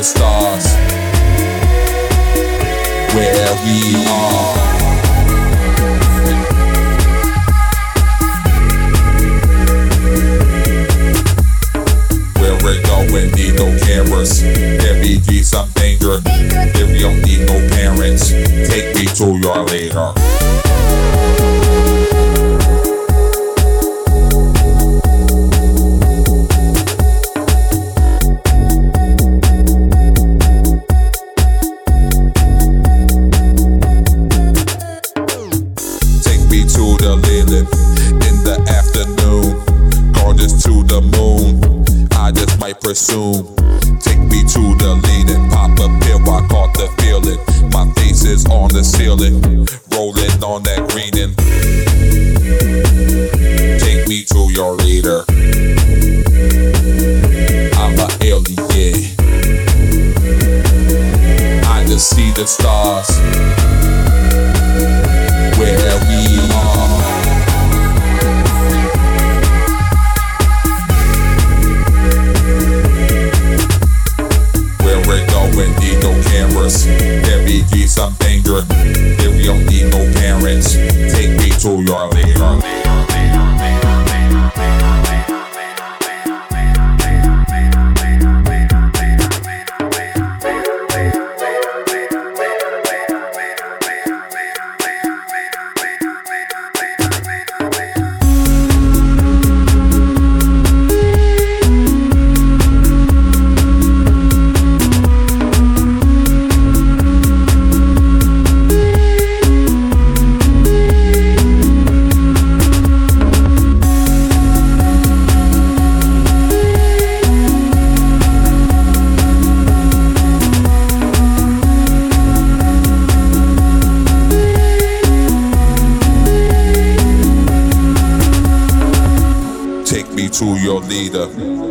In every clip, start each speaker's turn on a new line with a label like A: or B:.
A: the stars where we are. Where we're going, need no cameras.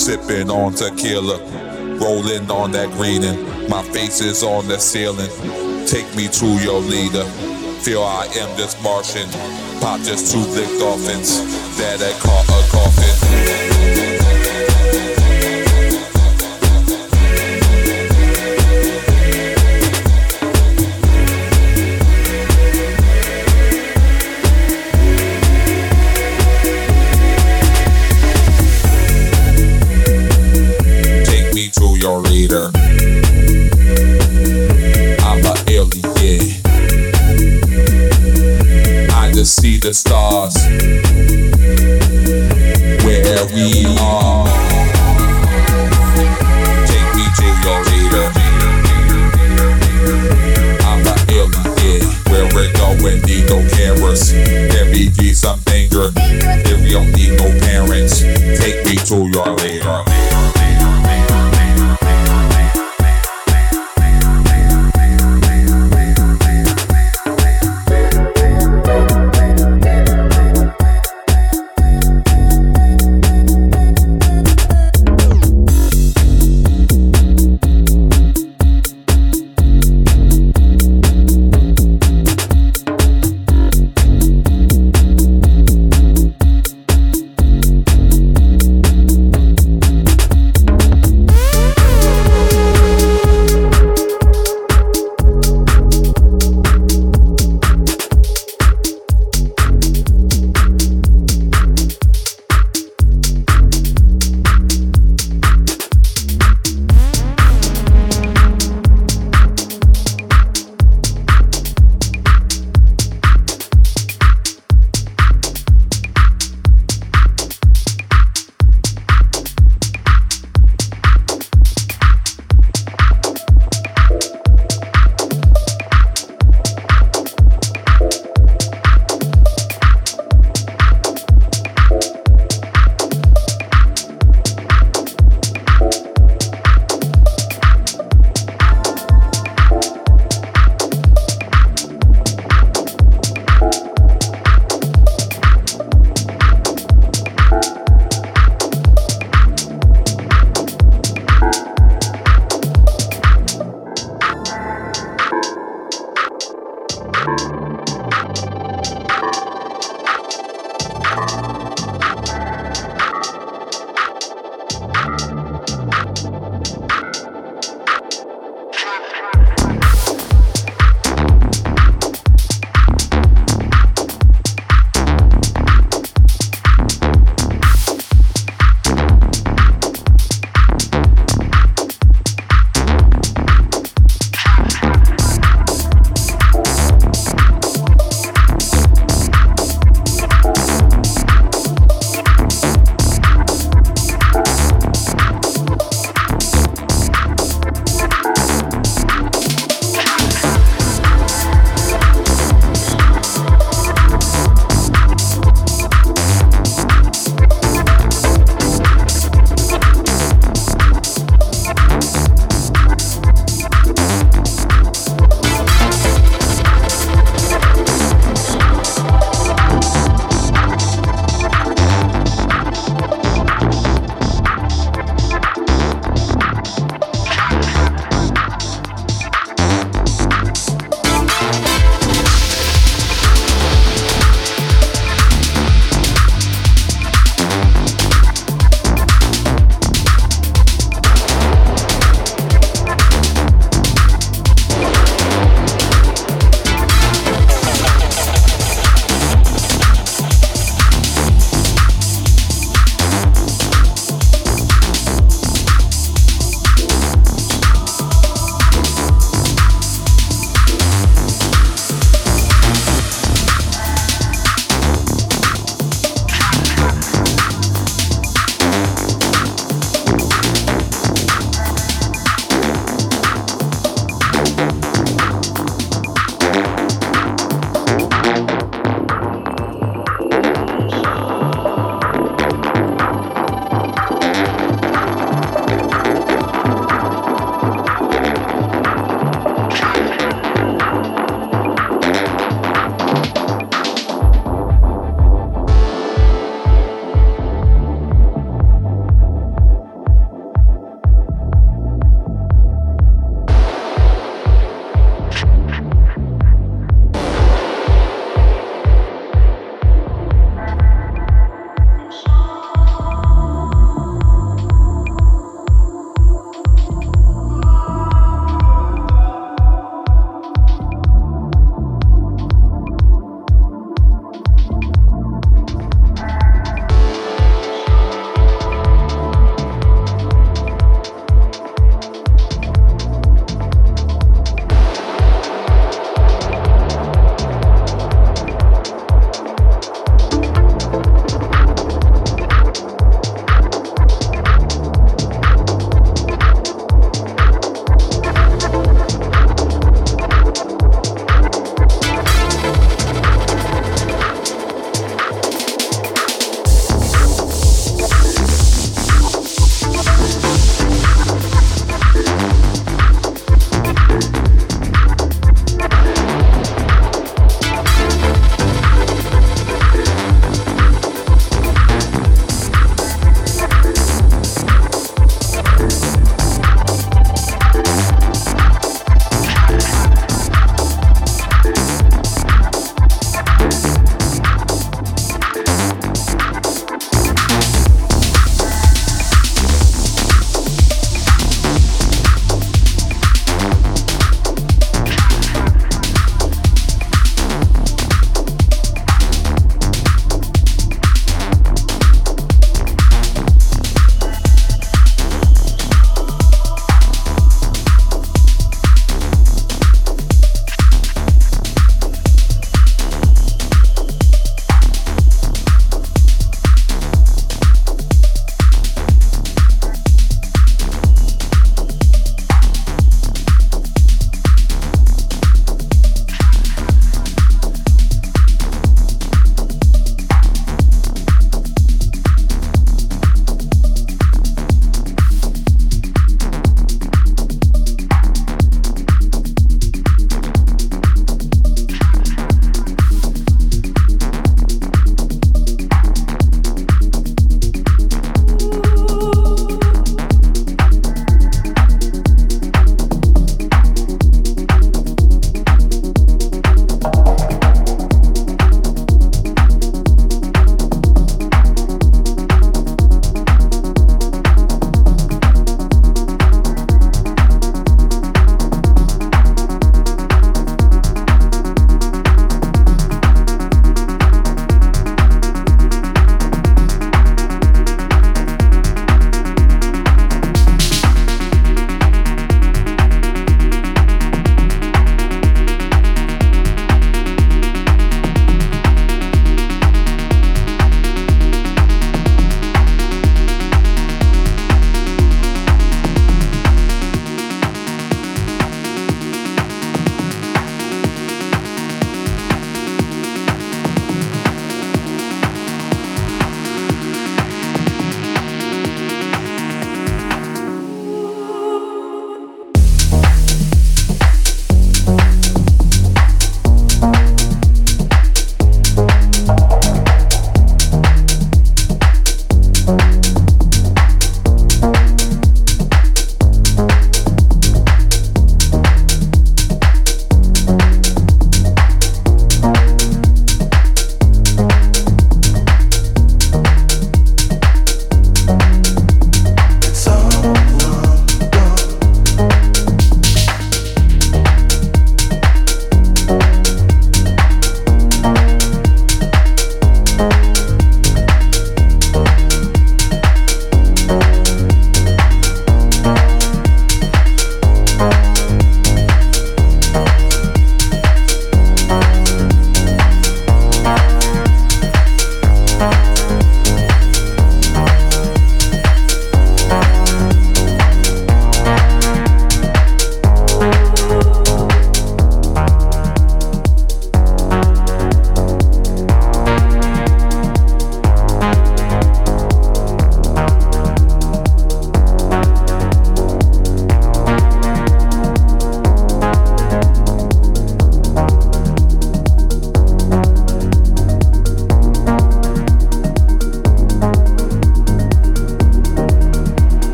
A: sipping on tequila, rolling on that green, and my face is on the ceiling. Take me to your leader. Feel I am just Martian. Pop just two licked dolphins, that I caught a coffin. no carers. There be some danger. If you don't need no parents, take me to your
B: lake.